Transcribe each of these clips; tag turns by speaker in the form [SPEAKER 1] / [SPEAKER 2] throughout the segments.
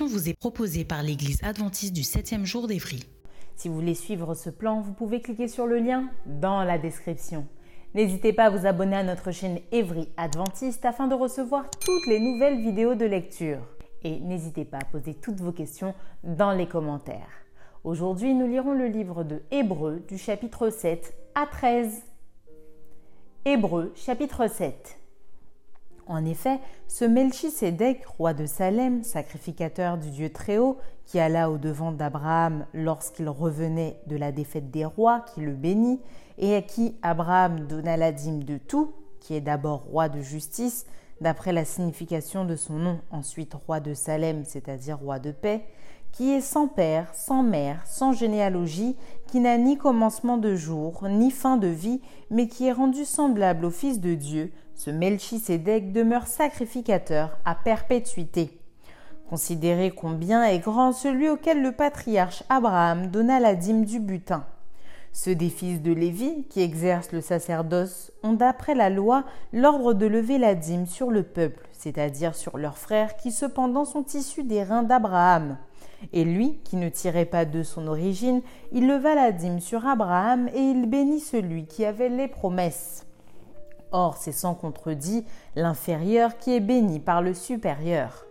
[SPEAKER 1] Vous est proposée par l'Église adventiste du 7e jour d'Évry.
[SPEAKER 2] Si vous voulez suivre ce plan, vous pouvez cliquer sur le lien dans la description. N'hésitez pas à vous abonner à notre chaîne Évry Adventiste afin de recevoir toutes les nouvelles vidéos de lecture. Et n'hésitez pas à poser toutes vos questions dans les commentaires. Aujourd'hui, nous lirons le livre de Hébreux du chapitre 7 à 13. Hébreux chapitre 7. En effet, ce Melchisédek, roi de Salem, sacrificateur du Dieu Très-Haut, qui alla au-devant d'Abraham lorsqu'il revenait de la défaite des rois, qui le bénit, et à qui Abraham donna la dîme de tout, qui est d'abord roi de justice, d'après la signification de son nom, ensuite roi de Salem, c'est-à-dire roi de paix, qui est sans père, sans mère, sans généalogie, qui n'a ni commencement de jour, ni fin de vie, mais qui est rendu semblable au Fils de Dieu, ce Melchisédek demeure sacrificateur à perpétuité. Considérez combien est grand celui auquel le patriarche Abraham donna la dîme du butin. Ceux des fils de Lévi, qui exercent le sacerdoce, ont d'après la loi l'ordre de lever la dîme sur le peuple, c'est-à-dire sur leurs frères qui cependant sont issus des reins d'Abraham. Et lui, qui ne tirait pas de son origine, il leva la dîme sur Abraham et il bénit celui qui avait les promesses. Or, c'est sans contredit l'inférieur qui est béni par le supérieur.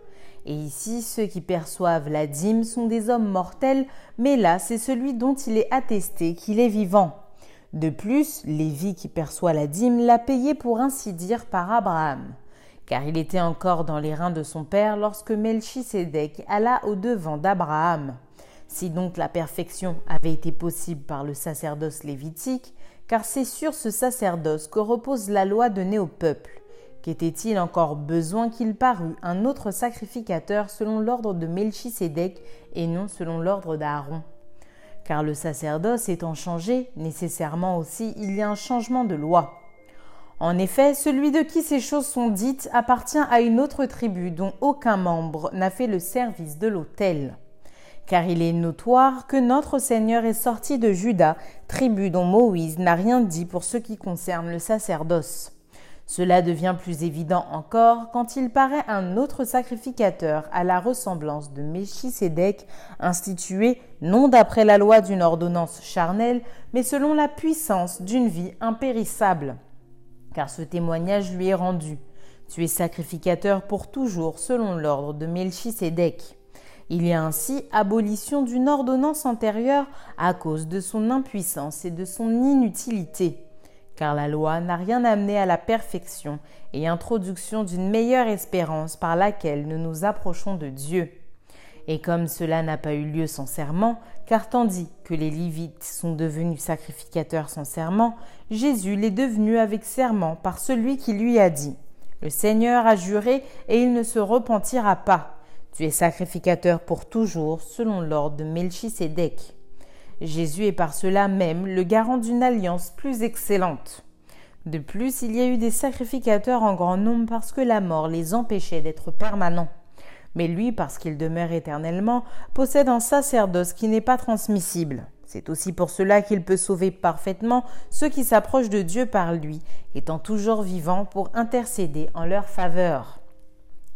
[SPEAKER 2] Et ici, ceux qui perçoivent la dîme sont des hommes mortels, mais là, c'est celui dont il est attesté qu'il est vivant. De plus, Lévi qui perçoit la dîme l'a payé pour ainsi dire par Abraham, car il était encore dans les reins de son père lorsque Melchisédek alla au devant d'Abraham. Si donc la perfection avait été possible par le sacerdoce lévitique, car c'est sur ce sacerdoce que repose la loi donnée au peuple. Qu'était-il encore besoin qu'il parût un autre sacrificateur selon l'ordre de Melchisédek et non selon l'ordre d'Aaron? Car le sacerdoce étant changé, nécessairement aussi il y a un changement de loi. En effet, celui de qui ces choses sont dites appartient à une autre tribu dont aucun membre n'a fait le service de l'autel car il est notoire que notre Seigneur est sorti de Juda, tribu dont Moïse n'a rien dit pour ce qui concerne le sacerdoce. Cela devient plus évident encore quand il paraît un autre sacrificateur à la ressemblance de Méchisédek, institué non d'après la loi d'une ordonnance charnelle, mais selon la puissance d'une vie impérissable. Car ce témoignage lui est rendu. Tu es sacrificateur pour toujours selon l'ordre de Melchisédek. Il y a ainsi abolition d'une ordonnance antérieure à cause de son impuissance et de son inutilité, car la loi n'a rien amené à la perfection et introduction d'une meilleure espérance par laquelle nous nous approchons de Dieu. Et comme cela n'a pas eu lieu sans serment, car tandis que les Lévites sont devenus sacrificateurs sans serment, Jésus l'est devenu avec serment par celui qui lui a dit Le Seigneur a juré et il ne se repentira pas. Tu es sacrificateur pour toujours selon l'ordre de Melchisédek. Jésus est par cela même le garant d'une alliance plus excellente. De plus, il y a eu des sacrificateurs en grand nombre parce que la mort les empêchait d'être permanents. Mais lui, parce qu'il demeure éternellement, possède un sacerdoce qui n'est pas transmissible. C'est aussi pour cela qu'il peut sauver parfaitement ceux qui s'approchent de Dieu par lui, étant toujours vivant pour intercéder en leur faveur.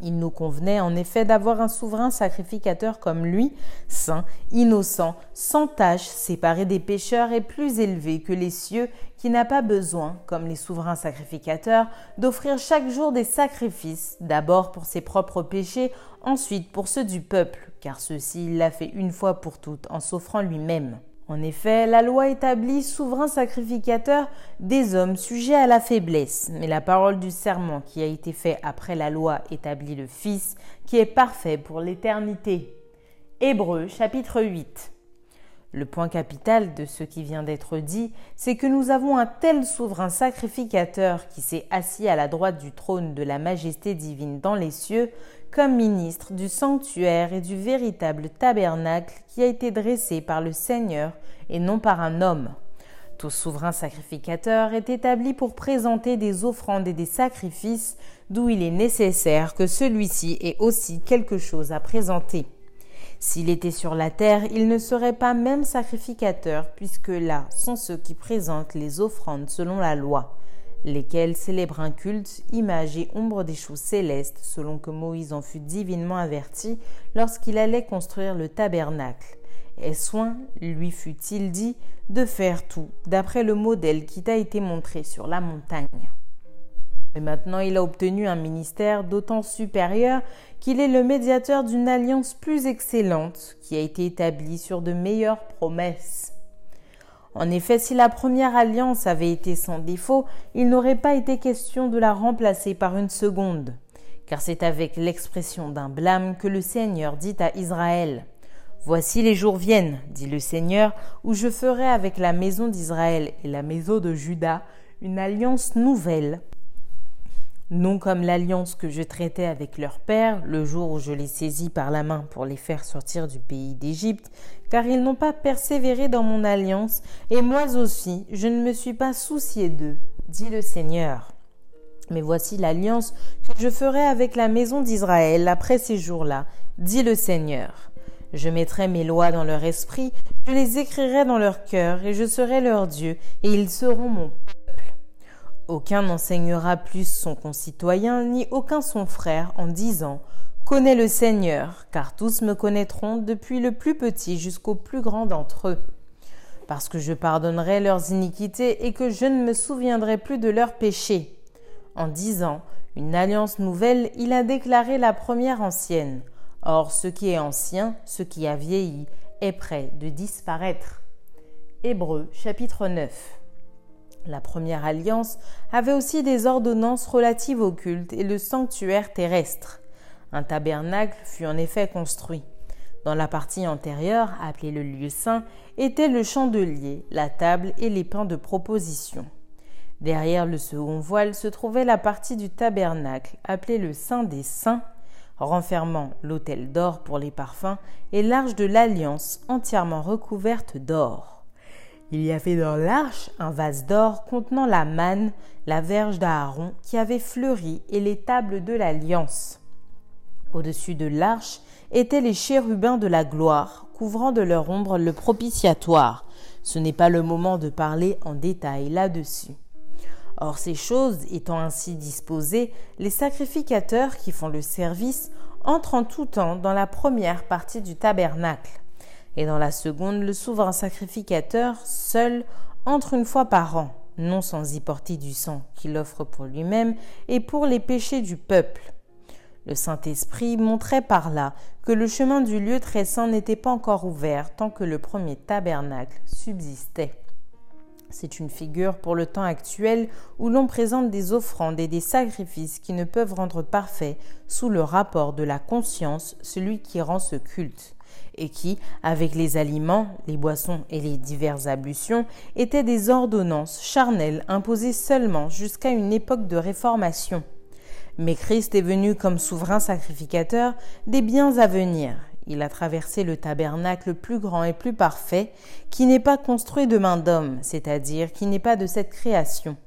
[SPEAKER 2] Il nous convenait en effet d'avoir un souverain sacrificateur comme lui, saint, innocent, sans tache, séparé des pécheurs et plus élevé que les cieux, qui n'a pas besoin, comme les souverains sacrificateurs, d'offrir chaque jour des sacrifices, d'abord pour ses propres péchés, ensuite pour ceux du peuple, car ceci il l'a fait une fois pour toutes en s'offrant lui-même. En effet, la loi établit souverain sacrificateur des hommes sujets à la faiblesse, mais la parole du serment qui a été fait après la loi établit le Fils qui est parfait pour l'éternité. Hébreux chapitre 8. Le point capital de ce qui vient d'être dit, c'est que nous avons un tel souverain sacrificateur qui s'est assis à la droite du trône de la majesté divine dans les cieux, comme ministre du sanctuaire et du véritable tabernacle qui a été dressé par le Seigneur et non par un homme. Tout souverain sacrificateur est établi pour présenter des offrandes et des sacrifices, d'où il est nécessaire que celui-ci ait aussi quelque chose à présenter. S'il était sur la terre, il ne serait pas même sacrificateur, puisque là sont ceux qui présentent les offrandes selon la loi lesquels célèbrent un culte, image et ombre des choses célestes, selon que Moïse en fut divinement averti lorsqu'il allait construire le tabernacle. Et soin lui fut-il dit de faire tout d'après le modèle qui t'a été montré sur la montagne. Mais maintenant il a obtenu un ministère d'autant supérieur qu'il est le médiateur d'une alliance plus excellente qui a été établie sur de meilleures promesses. En effet, si la première alliance avait été sans défaut, il n'aurait pas été question de la remplacer par une seconde. Car c'est avec l'expression d'un blâme que le Seigneur dit à Israël. Voici les jours viennent, dit le Seigneur, où je ferai avec la maison d'Israël et la maison de Juda une alliance nouvelle, non comme l'alliance que je traitais avec leur père le jour où je les saisis par la main pour les faire sortir du pays d'Égypte, car ils n'ont pas persévéré dans mon alliance, et moi aussi je ne me suis pas soucié d'eux, dit le Seigneur. Mais voici l'alliance que je ferai avec la maison d'Israël après ces jours-là, dit le Seigneur. Je mettrai mes lois dans leur esprit, je les écrirai dans leur cœur, et je serai leur Dieu, et ils seront mon aucun n'enseignera plus son concitoyen, ni aucun son frère, en disant Connais le Seigneur, car tous me connaîtront, depuis le plus petit jusqu'au plus grand d'entre eux. Parce que je pardonnerai leurs iniquités et que je ne me souviendrai plus de leurs péchés. En disant Une alliance nouvelle, il a déclaré la première ancienne. Or, ce qui est ancien, ce qui a vieilli, est prêt de disparaître. Hébreux chapitre 9 la première alliance avait aussi des ordonnances relatives au culte et le sanctuaire terrestre. Un tabernacle fut en effet construit. Dans la partie antérieure, appelée le lieu saint, était le chandelier, la table et les pains de proposition. Derrière le second voile se trouvait la partie du tabernacle, appelée le Saint des Saints, renfermant l'autel d'or pour les parfums et l'arche de l'alliance entièrement recouverte d'or. Il y avait dans l'arche un vase d'or contenant la manne, la verge d'Aaron qui avait fleuri et les tables de l'alliance. Au-dessus de l'arche étaient les chérubins de la gloire, couvrant de leur ombre le propitiatoire. Ce n'est pas le moment de parler en détail là-dessus. Or, ces choses étant ainsi disposées, les sacrificateurs qui font le service entrent en tout temps dans la première partie du tabernacle et dans la seconde, le souverain sacrificateur, seul, entre une fois par an, non sans y porter du sang qu'il offre pour lui-même et pour les péchés du peuple. Le Saint-Esprit montrait par là que le chemin du lieu très saint n'était pas encore ouvert tant que le premier tabernacle subsistait. C'est une figure pour le temps actuel où l'on présente des offrandes et des sacrifices qui ne peuvent rendre parfait, sous le rapport de la conscience, celui qui rend ce culte et qui, avec les aliments, les boissons et les diverses ablutions, étaient des ordonnances charnelles imposées seulement jusqu'à une époque de réformation. Mais Christ est venu comme souverain sacrificateur des biens à venir. Il a traversé le tabernacle plus grand et plus parfait, qui n'est pas construit de main d'homme, c'est-à-dire qui n'est pas de cette création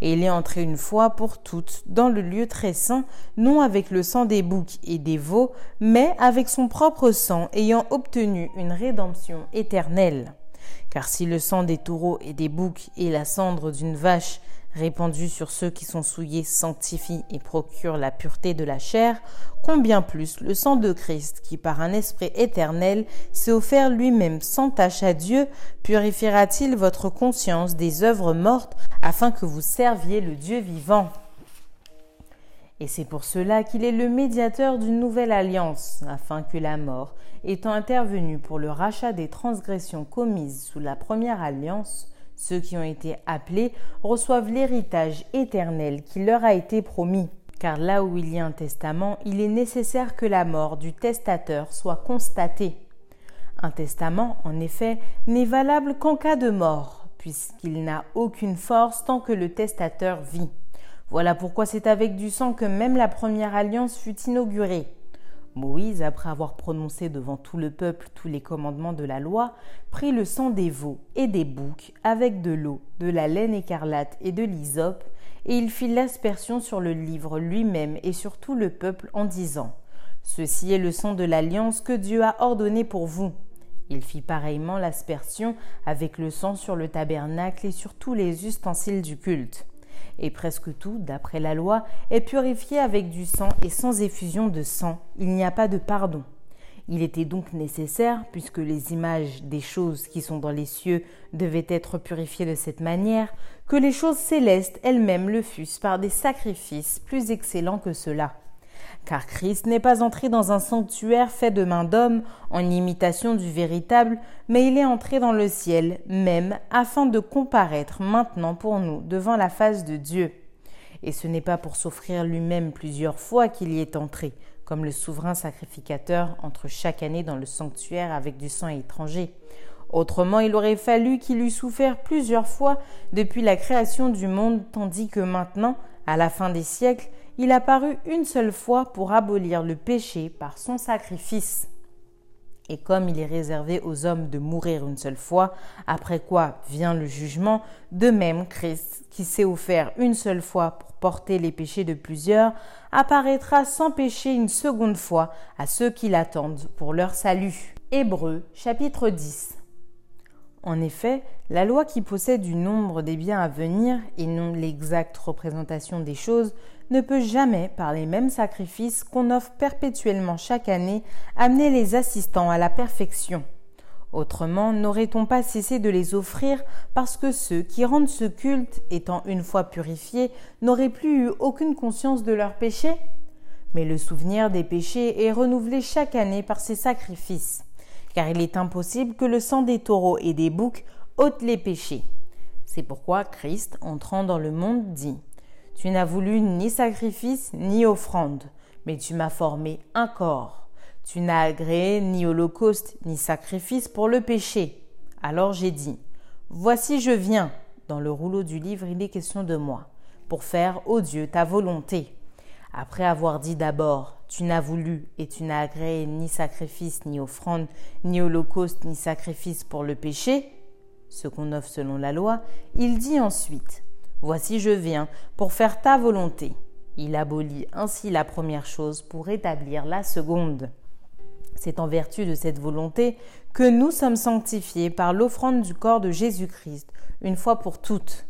[SPEAKER 2] et il est entré une fois pour toutes dans le lieu très saint, non avec le sang des boucs et des veaux, mais avec son propre sang, ayant obtenu une rédemption éternelle. Car si le sang des taureaux et des boucs et la cendre d'une vache répandu sur ceux qui sont souillés sanctifie et procure la pureté de la chair, combien plus le sang de Christ, qui par un esprit éternel s'est offert lui-même sans tache à Dieu, purifiera-t-il votre conscience des œuvres mortes afin que vous serviez le Dieu vivant? Et c'est pour cela qu'il est le médiateur d'une nouvelle alliance, afin que la mort, étant intervenue pour le rachat des transgressions commises sous la première alliance, ceux qui ont été appelés reçoivent l'héritage éternel qui leur a été promis. Car là où il y a un testament, il est nécessaire que la mort du testateur soit constatée. Un testament, en effet, n'est valable qu'en cas de mort, puisqu'il n'a aucune force tant que le testateur vit. Voilà pourquoi c'est avec du sang que même la première alliance fut inaugurée. Moïse, après avoir prononcé devant tout le peuple tous les commandements de la loi, prit le sang des veaux et des boucs avec de l'eau, de la laine écarlate et de l'hysope, et il fit l'aspersion sur le livre lui-même et sur tout le peuple en disant Ceci est le sang de l'alliance que Dieu a ordonné pour vous. Il fit pareillement l'aspersion avec le sang sur le tabernacle et sur tous les ustensiles du culte et presque tout, d'après la loi, est purifié avec du sang et sans effusion de sang, il n'y a pas de pardon. Il était donc nécessaire, puisque les images des choses qui sont dans les cieux devaient être purifiées de cette manière, que les choses célestes elles-mêmes le fussent par des sacrifices plus excellents que cela car Christ n'est pas entré dans un sanctuaire fait de main d'homme en imitation du véritable, mais il est entré dans le ciel même afin de comparaître maintenant pour nous devant la face de Dieu. Et ce n'est pas pour s'offrir lui-même plusieurs fois qu'il y est entré, comme le souverain sacrificateur entre chaque année dans le sanctuaire avec du sang étranger. Autrement, il aurait fallu qu'il eût souffert plusieurs fois depuis la création du monde, tandis que maintenant, à la fin des siècles, il apparut une seule fois pour abolir le péché par son sacrifice. Et comme il est réservé aux hommes de mourir une seule fois, après quoi vient le jugement, de même Christ, qui s'est offert une seule fois pour porter les péchés de plusieurs, apparaîtra sans péché une seconde fois à ceux qui l'attendent pour leur salut. Hébreux chapitre 10 en effet, la loi qui possède du nombre des biens à venir et non l'exacte représentation des choses ne peut jamais, par les mêmes sacrifices qu'on offre perpétuellement chaque année, amener les assistants à la perfection. Autrement, n'aurait-on pas cessé de les offrir parce que ceux qui rendent ce culte, étant une fois purifiés, n'auraient plus eu aucune conscience de leurs péchés? Mais le souvenir des péchés est renouvelé chaque année par ces sacrifices car il est impossible que le sang des taureaux et des boucs ôte les péchés. C'est pourquoi Christ, entrant dans le monde, dit Tu n'as voulu ni sacrifice ni offrande, mais tu m'as formé un corps. Tu n'as agréé ni holocauste ni sacrifice pour le péché. Alors j'ai dit Voici je viens. Dans le rouleau du livre, il est question de moi, pour faire, ô Dieu, ta volonté. Après avoir dit d'abord Tu n'as voulu et tu n'as agréé ni sacrifice, ni offrande, ni holocauste, ni sacrifice pour le péché, ce qu'on offre selon la loi, il dit ensuite Voici je viens pour faire ta volonté. Il abolit ainsi la première chose pour établir la seconde. C'est en vertu de cette volonté que nous sommes sanctifiés par l'offrande du corps de Jésus-Christ, une fois pour toutes.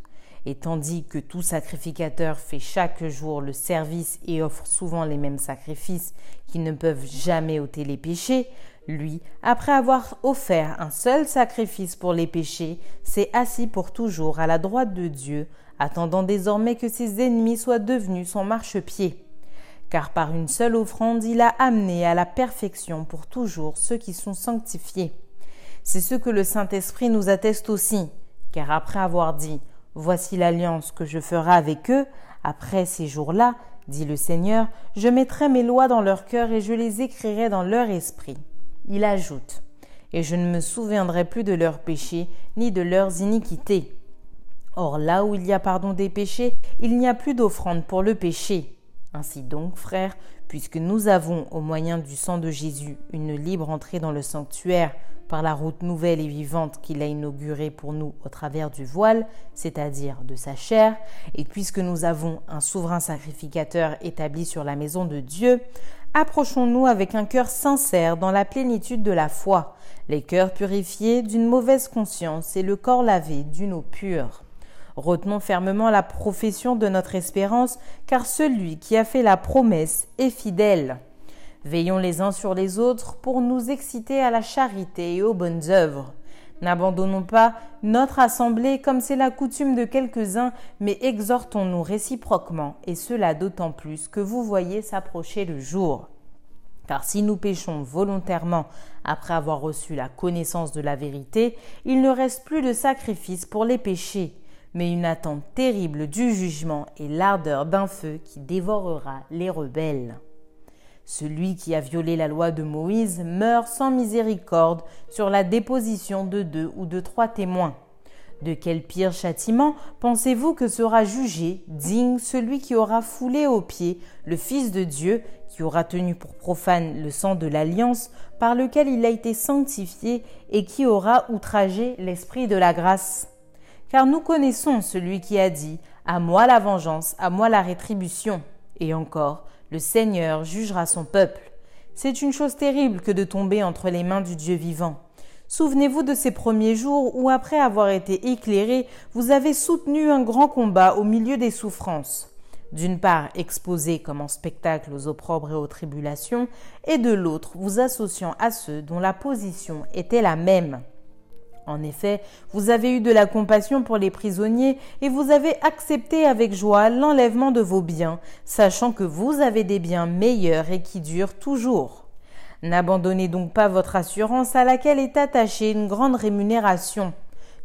[SPEAKER 2] Et tandis que tout sacrificateur fait chaque jour le service et offre souvent les mêmes sacrifices qui ne peuvent jamais ôter les péchés, lui, après avoir offert un seul sacrifice pour les péchés, s'est assis pour toujours à la droite de Dieu, attendant désormais que ses ennemis soient devenus son marchepied. Car par une seule offrande, il a amené à la perfection pour toujours ceux qui sont sanctifiés. C'est ce que le Saint-Esprit nous atteste aussi, car après avoir dit Voici l'alliance que je ferai avec eux. Après ces jours-là, dit le Seigneur, je mettrai mes lois dans leur cœur et je les écrirai dans leur esprit. Il ajoute, et je ne me souviendrai plus de leurs péchés ni de leurs iniquités. Or là où il y a pardon des péchés, il n'y a plus d'offrande pour le péché. Ainsi donc, frères, puisque nous avons, au moyen du sang de Jésus, une libre entrée dans le sanctuaire par la route nouvelle et vivante qu'il a inaugurée pour nous au travers du voile, c'est-à-dire de sa chair, et puisque nous avons un souverain sacrificateur établi sur la maison de Dieu, approchons-nous avec un cœur sincère dans la plénitude de la foi, les cœurs purifiés d'une mauvaise conscience et le corps lavé d'une eau pure. Retenons fermement la profession de notre espérance, car celui qui a fait la promesse est fidèle. Veillons les uns sur les autres pour nous exciter à la charité et aux bonnes œuvres. N'abandonnons pas notre assemblée comme c'est la coutume de quelques-uns, mais exhortons-nous réciproquement, et cela d'autant plus que vous voyez s'approcher le jour. Car si nous péchons volontairement après avoir reçu la connaissance de la vérité, il ne reste plus de sacrifice pour les péchés, mais une attente terrible du jugement et l'ardeur d'un feu qui dévorera les rebelles. Celui qui a violé la loi de Moïse meurt sans miséricorde sur la déposition de deux ou de trois témoins. De quel pire châtiment pensez-vous que sera jugé, digne, celui qui aura foulé aux pieds le Fils de Dieu, qui aura tenu pour profane le sang de l'alliance par lequel il a été sanctifié et qui aura outragé l'Esprit de la grâce? Car nous connaissons celui qui a dit À moi la vengeance, à moi la rétribution. Et encore, le Seigneur jugera son peuple. C'est une chose terrible que de tomber entre les mains du Dieu vivant. Souvenez-vous de ces premiers jours où, après avoir été éclairé, vous avez soutenu un grand combat au milieu des souffrances. D'une part, exposé comme en spectacle aux opprobres et aux tribulations, et de l'autre, vous associant à ceux dont la position était la même. En effet, vous avez eu de la compassion pour les prisonniers et vous avez accepté avec joie l'enlèvement de vos biens, sachant que vous avez des biens meilleurs et qui durent toujours. N'abandonnez donc pas votre assurance à laquelle est attachée une grande rémunération,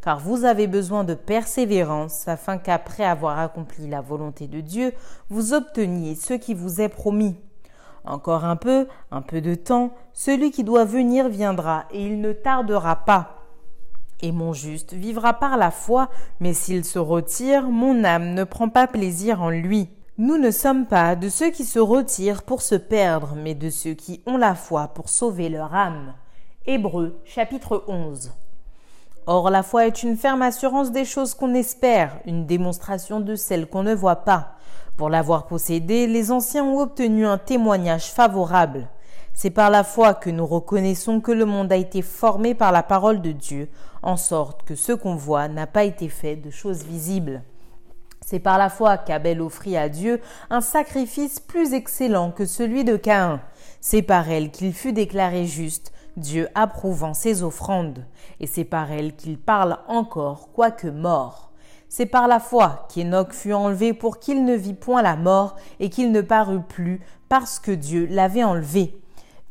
[SPEAKER 2] car vous avez besoin de persévérance afin qu'après avoir accompli la volonté de Dieu, vous obteniez ce qui vous est promis. Encore un peu, un peu de temps, celui qui doit venir viendra et il ne tardera pas. Et mon juste vivra par la foi, mais s'il se retire, mon âme ne prend pas plaisir en lui. Nous ne sommes pas de ceux qui se retirent pour se perdre, mais de ceux qui ont la foi pour sauver leur âme. Hébreux chapitre 11. Or la foi est une ferme assurance des choses qu'on espère, une démonstration de celles qu'on ne voit pas. Pour l'avoir possédée, les anciens ont obtenu un témoignage favorable. C'est par la foi que nous reconnaissons que le monde a été formé par la parole de Dieu, en sorte que ce qu'on voit n'a pas été fait de choses visibles. C'est par la foi qu'Abel offrit à Dieu un sacrifice plus excellent que celui de Caïn. C'est par elle qu'il fut déclaré juste, Dieu approuvant ses offrandes. Et c'est par elle qu'il parle encore, quoique mort. C'est par la foi qu'Enoch fut enlevé pour qu'il ne vit point la mort et qu'il ne parut plus parce que Dieu l'avait enlevé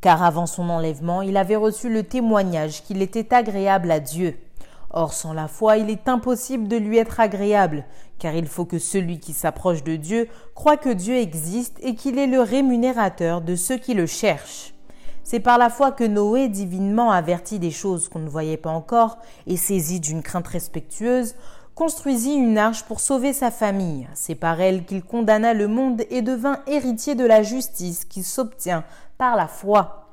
[SPEAKER 2] car avant son enlèvement, il avait reçu le témoignage qu'il était agréable à Dieu. Or, sans la foi, il est impossible de lui être agréable, car il faut que celui qui s'approche de Dieu croit que Dieu existe et qu'il est le rémunérateur de ceux qui le cherchent. C'est par la foi que Noé, divinement averti des choses qu'on ne voyait pas encore et saisi d'une crainte respectueuse, construisit une arche pour sauver sa famille. C'est par elle qu'il condamna le monde et devint héritier de la justice qui s'obtient par la foi.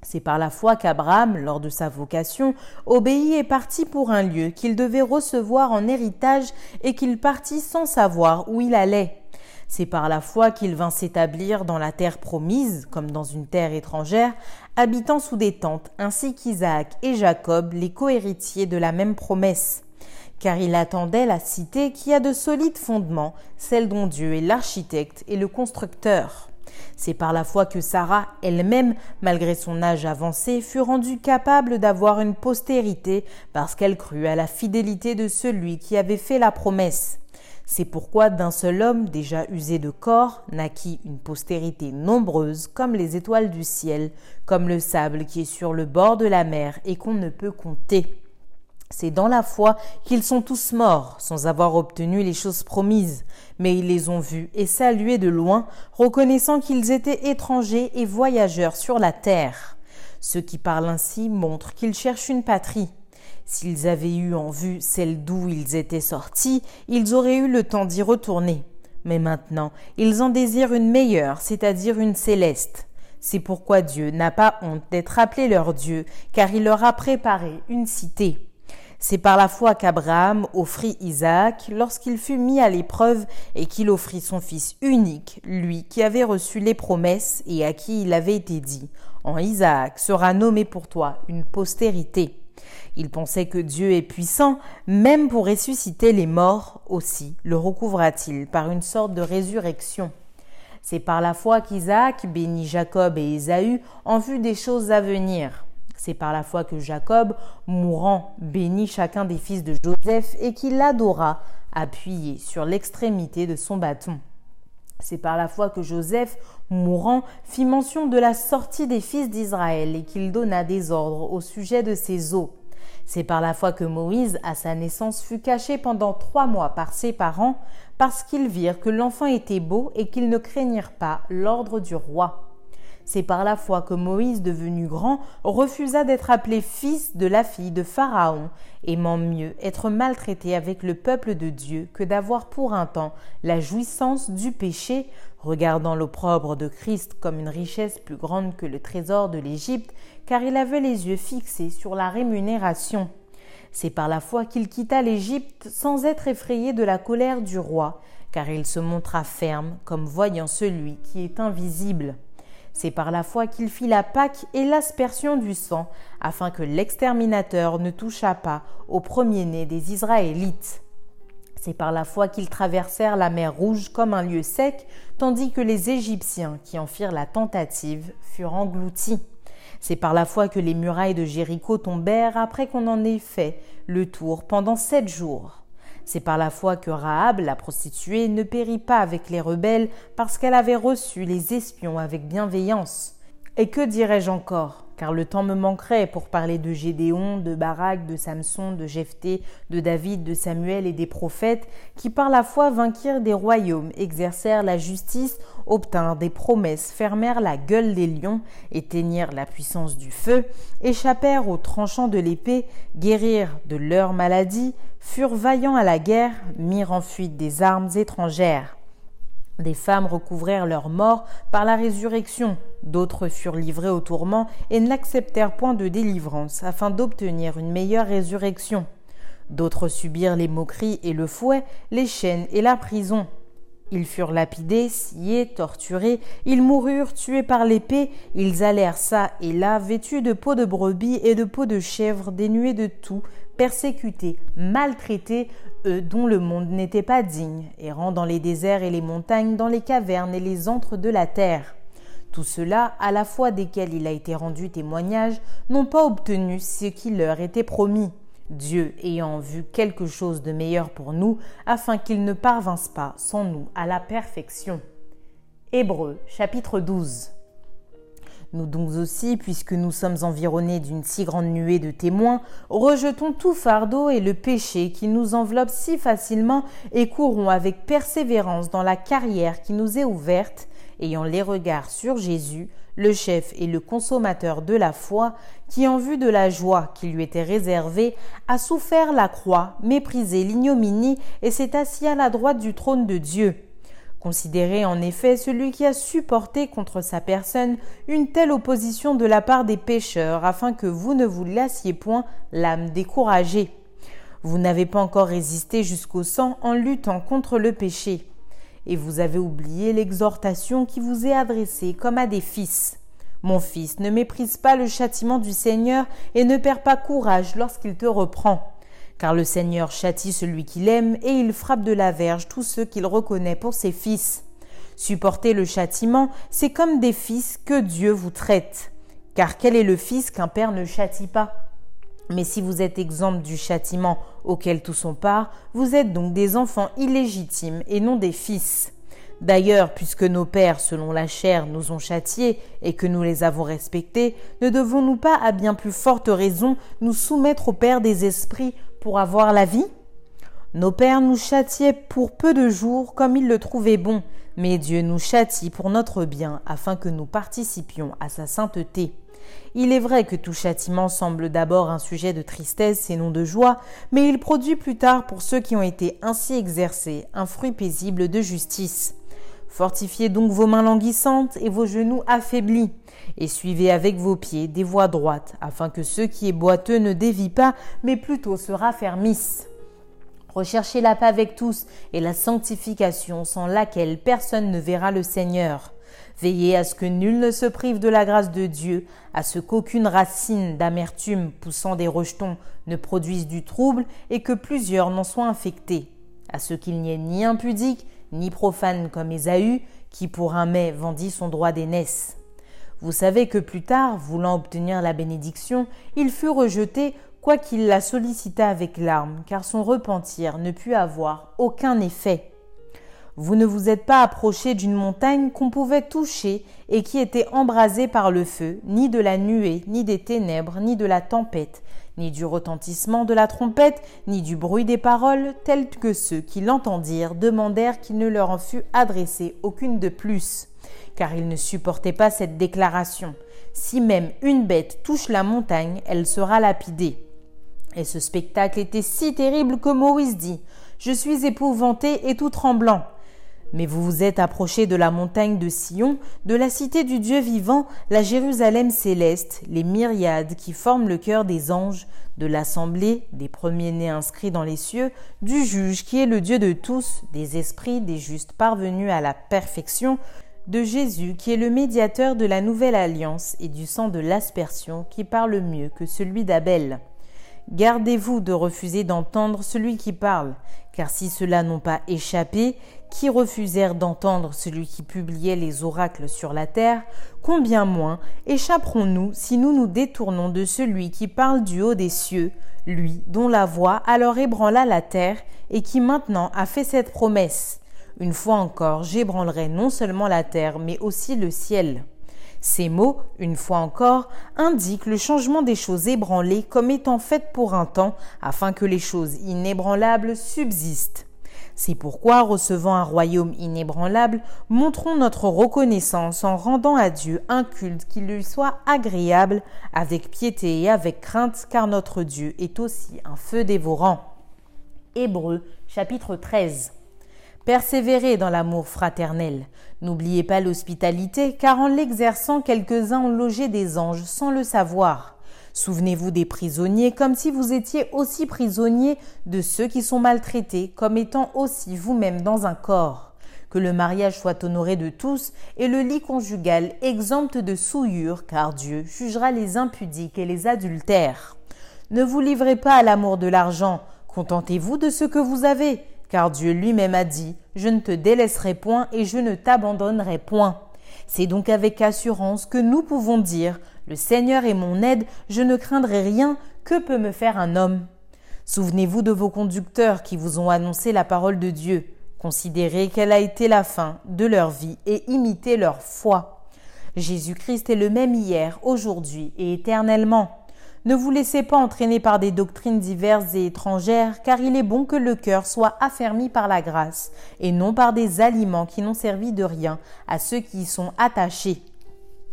[SPEAKER 2] C'est par la foi qu'Abraham, lors de sa vocation, obéit et partit pour un lieu qu'il devait recevoir en héritage et qu'il partit sans savoir où il allait. C'est par la foi qu'il vint s'établir dans la terre promise, comme dans une terre étrangère, habitant sous des tentes, ainsi qu'Isaac et Jacob, les cohéritiers de la même promesse. Car il attendait la cité qui a de solides fondements, celle dont Dieu est l'architecte et le constructeur. C'est par la foi que Sarah elle-même, malgré son âge avancé, fut rendue capable d'avoir une postérité parce qu'elle crut à la fidélité de celui qui avait fait la promesse. C'est pourquoi d'un seul homme déjà usé de corps naquit une postérité nombreuse comme les étoiles du ciel, comme le sable qui est sur le bord de la mer et qu'on ne peut compter. C'est dans la foi qu'ils sont tous morts, sans avoir obtenu les choses promises, mais ils les ont vus et salués de loin, reconnaissant qu'ils étaient étrangers et voyageurs sur la terre. Ceux qui parlent ainsi montrent qu'ils cherchent une patrie. S'ils avaient eu en vue celle d'où ils étaient sortis, ils auraient eu le temps d'y retourner. Mais maintenant, ils en désirent une meilleure, c'est-à-dire une céleste. C'est pourquoi Dieu n'a pas honte d'être appelé leur Dieu, car il leur a préparé une cité. C'est par la foi qu'Abraham offrit Isaac lorsqu'il fut mis à l'épreuve et qu'il offrit son fils unique, lui qui avait reçu les promesses et à qui il avait été dit En Isaac sera nommé pour toi une postérité. Il pensait que Dieu est puissant, même pour ressusciter les morts aussi, le recouvra-t-il par une sorte de résurrection. C'est par la foi qu'Isaac bénit Jacob et Ésaü en vue des choses à venir. C'est par la foi que Jacob, mourant, bénit chacun des fils de Joseph et qu'il l'adora, appuyé sur l'extrémité de son bâton. C'est par la foi que Joseph, mourant, fit mention de la sortie des fils d'Israël et qu'il donna des ordres au sujet de ses eaux. C'est par la foi que Moïse, à sa naissance, fut caché pendant trois mois par ses parents, parce qu'ils virent que l'enfant était beau et qu'ils ne craignirent pas l'ordre du roi. C'est par la foi que Moïse, devenu grand, refusa d'être appelé fils de la fille de Pharaon, aimant mieux être maltraité avec le peuple de Dieu que d'avoir pour un temps la jouissance du péché, regardant l'opprobre de Christ comme une richesse plus grande que le trésor de l'Égypte, car il avait les yeux fixés sur la rémunération. C'est par la foi qu'il quitta l'Égypte sans être effrayé de la colère du roi, car il se montra ferme comme voyant celui qui est invisible. C'est par la foi qu'il fit la Pâque et l'aspersion du sang, afin que l'exterminateur ne touchât pas au premier-né des Israélites. C'est par la foi qu'ils traversèrent la mer Rouge comme un lieu sec, tandis que les Égyptiens qui en firent la tentative furent engloutis. C'est par la foi que les murailles de Jéricho tombèrent après qu'on en ait fait le tour pendant sept jours. C'est par la foi que Rahab, la prostituée, ne périt pas avec les rebelles parce qu'elle avait reçu les espions avec bienveillance. Et que dirais-je encore? Car le temps me manquerait pour parler de Gédéon, de Barak, de Samson, de Jephthé, de David, de Samuel et des prophètes, qui par la foi vainquirent des royaumes, exercèrent la justice, obtinrent des promesses, fermèrent la gueule des lions, éteignirent la puissance du feu, échappèrent aux tranchants de l'épée, guérirent de leurs maladies, furent vaillants à la guerre, mirent en fuite des armes étrangères. Des femmes recouvrèrent leur mort par la résurrection, d'autres furent livrées au tourment et n'acceptèrent point de délivrance afin d'obtenir une meilleure résurrection. D'autres subirent les moqueries et le fouet, les chaînes et la prison. Ils furent lapidés, sciés, torturés, ils moururent tués par l'épée, ils allèrent çà et là vêtus de peaux de brebis et de peaux de chèvre, dénués de tout, persécutés, maltraités, dont le monde n'était pas digne, errant dans les déserts et les montagnes, dans les cavernes et les antres de la terre. Tout cela, à la fois desquels il a été rendu témoignage, n'ont pas obtenu ce qui leur était promis. Dieu ayant vu quelque chose de meilleur pour nous, afin qu'ils ne parvinssent pas sans nous à la perfection. Hébreux chapitre 12 Nous donc aussi, puisque nous sommes environnés d'une si grande nuée de témoins, rejetons tout fardeau et le péché qui nous enveloppe si facilement et courons avec persévérance dans la carrière qui nous est ouverte, ayant les regards sur Jésus, le chef et le consommateur de la foi, qui en vue de la joie qui lui était réservée, a souffert la croix, méprisé l'ignominie et s'est assis à la droite du trône de Dieu. Considérez en effet celui qui a supporté contre sa personne une telle opposition de la part des pécheurs, afin que vous ne vous lassiez point l'âme découragée. Vous n'avez pas encore résisté jusqu'au sang en luttant contre le péché et vous avez oublié l'exhortation qui vous est adressée comme à des fils. Mon fils, ne méprise pas le châtiment du Seigneur et ne perds pas courage lorsqu'il te reprend. Car le Seigneur châtie celui qu'il aime et il frappe de la verge tous ceux qu'il reconnaît pour ses fils. Supporter le châtiment, c'est comme des fils que Dieu vous traite. Car quel est le fils qu'un père ne châtie pas? Mais si vous êtes exempt du châtiment auquel tous sont part, vous êtes donc des enfants illégitimes et non des fils. D'ailleurs, puisque nos pères, selon la chair, nous ont châtiés et que nous les avons respectés, ne devons-nous pas, à bien plus forte raison, nous soumettre au Père des esprits pour avoir la vie Nos pères nous châtiaient pour peu de jours comme ils le trouvaient bon, mais Dieu nous châtie pour notre bien afin que nous participions à sa sainteté. Il est vrai que tout châtiment semble d'abord un sujet de tristesse et non de joie, mais il produit plus tard pour ceux qui ont été ainsi exercés un fruit paisible de justice. Fortifiez donc vos mains languissantes et vos genoux affaiblis, et suivez avec vos pieds des voies droites, afin que ceux qui est boiteux ne dévient pas, mais plutôt se raffermissent. Recherchez la paix avec tous et la sanctification sans laquelle personne ne verra le Seigneur. Veillez à ce que nul ne se prive de la grâce de Dieu, à ce qu'aucune racine d'amertume poussant des rejetons ne produise du trouble et que plusieurs n'en soient infectés, à ce qu'il n'y ait ni impudique, ni profane comme Ésaü, qui pour un mai vendit son droit d'aînesse. Vous savez que plus tard, voulant obtenir la bénédiction, il fut rejeté quoiqu'il la sollicita avec larmes, car son repentir ne put avoir aucun effet. Vous ne vous êtes pas approché d'une montagne qu'on pouvait toucher et qui était embrasée par le feu, ni de la nuée, ni des ténèbres, ni de la tempête, ni du retentissement de la trompette, ni du bruit des paroles, tels que ceux qui l'entendirent demandèrent qu'il ne leur en fût adressé aucune de plus, car ils ne supportaient pas cette déclaration. Si même une bête touche la montagne, elle sera lapidée. Et ce spectacle était si terrible que Moïse dit Je suis épouvanté et tout tremblant. Mais vous vous êtes approché de la montagne de Sion, de la cité du Dieu vivant, la Jérusalem céleste, les myriades qui forment le cœur des anges, de l'assemblée, des premiers-nés inscrits dans les cieux, du juge qui est le Dieu de tous, des esprits des justes parvenus à la perfection, de Jésus qui est le médiateur de la nouvelle alliance et du sang de l'aspersion qui parle mieux que celui d'Abel. Gardez-vous de refuser d'entendre celui qui parle, car si ceux-là n'ont pas échappé, qui refusèrent d'entendre celui qui publiait les oracles sur la terre, combien moins échapperons-nous si nous nous détournons de celui qui parle du haut des cieux, lui dont la voix alors ébranla la terre et qui maintenant a fait cette promesse? Une fois encore, j'ébranlerai non seulement la terre, mais aussi le ciel. Ces mots, une fois encore, indiquent le changement des choses ébranlées comme étant faites pour un temps, afin que les choses inébranlables subsistent. C'est pourquoi, recevant un royaume inébranlable, montrons notre reconnaissance en rendant à Dieu un culte qui lui soit agréable, avec piété et avec crainte, car notre Dieu est aussi un feu dévorant. Hébreux chapitre 13 Persévérez dans l'amour fraternel. N'oubliez pas l'hospitalité, car en l'exerçant, quelques-uns ont logé des anges sans le savoir. Souvenez-vous des prisonniers comme si vous étiez aussi prisonniers de ceux qui sont maltraités, comme étant aussi vous-même dans un corps. Que le mariage soit honoré de tous et le lit conjugal exempt de souillure, car Dieu jugera les impudiques et les adultères. Ne vous livrez pas à l'amour de l'argent, contentez-vous de ce que vous avez car Dieu lui-même a dit, Je ne te délaisserai point et je ne t'abandonnerai point. C'est donc avec assurance que nous pouvons dire, Le Seigneur est mon aide, je ne craindrai rien, que peut me faire un homme? Souvenez-vous de vos conducteurs qui vous ont annoncé la parole de Dieu. Considérez quelle a été la fin de leur vie et imitez leur foi. Jésus-Christ est le même hier, aujourd'hui et éternellement. Ne vous laissez pas entraîner par des doctrines diverses et étrangères, car il est bon que le cœur soit affermi par la grâce, et non par des aliments qui n'ont servi de rien à ceux qui y sont attachés.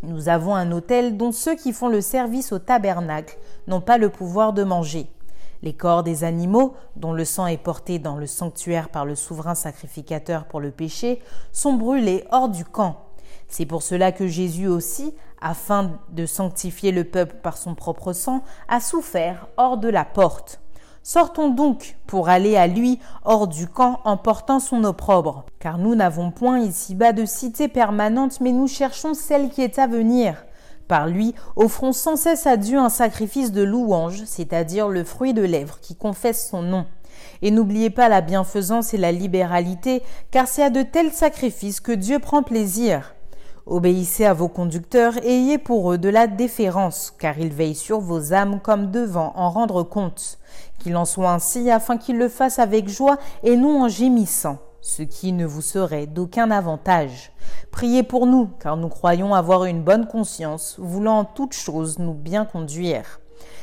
[SPEAKER 2] Nous avons un autel dont ceux qui font le service au tabernacle n'ont pas le pouvoir de manger. Les corps des animaux, dont le sang est porté dans le sanctuaire par le souverain sacrificateur pour le péché, sont brûlés hors du camp. C'est pour cela que Jésus aussi, afin de sanctifier le peuple par son propre sang, a souffert hors de la porte. Sortons donc pour aller à lui hors du camp en portant son opprobre, car nous n'avons point ici-bas de cité permanente, mais nous cherchons celle qui est à venir. Par lui, offrons sans cesse à Dieu un sacrifice de louange, c'est-à-dire le fruit de lèvres qui confesse son nom. Et n'oubliez pas la bienfaisance et la libéralité, car c'est à de tels sacrifices que Dieu prend plaisir. Obéissez à vos conducteurs et ayez pour eux de la déférence, car ils veillent sur vos âmes comme devant en rendre compte. Qu'il en soit ainsi afin qu'ils le fassent avec joie et non en gémissant, ce qui ne vous serait d'aucun avantage. Priez pour nous, car nous croyons avoir une bonne conscience, voulant en toutes choses nous bien conduire.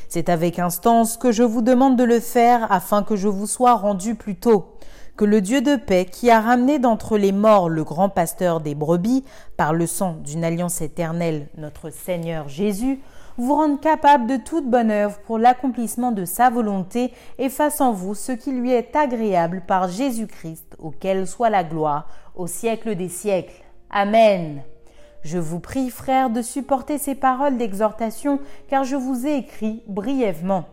[SPEAKER 2] C'est avec instance que je vous demande de le faire afin que je vous sois rendu plus tôt que le Dieu de paix, qui a ramené d'entre les morts le grand pasteur des brebis, par le sang d'une alliance éternelle, notre Seigneur Jésus, vous rende capable de toute bonne œuvre pour l'accomplissement de sa volonté et fasse en vous ce qui lui est agréable par Jésus-Christ, auquel soit la gloire au siècle des siècles. Amen. Je vous prie, frères, de supporter ces paroles d'exhortation, car je vous ai écrit brièvement.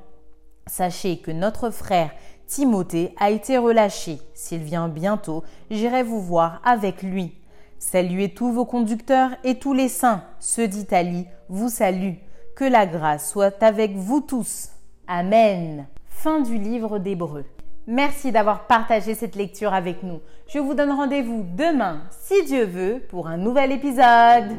[SPEAKER 2] Sachez que notre frère Timothée a été relâché. S'il vient bientôt, j'irai vous voir avec lui. Saluez tous vos conducteurs et tous les saints. Ceux d'Italie vous saluent. Que la grâce soit avec vous tous. Amen. Fin du livre d'Hébreu. Merci d'avoir partagé cette lecture avec nous. Je vous donne rendez-vous demain, si Dieu veut, pour un nouvel épisode.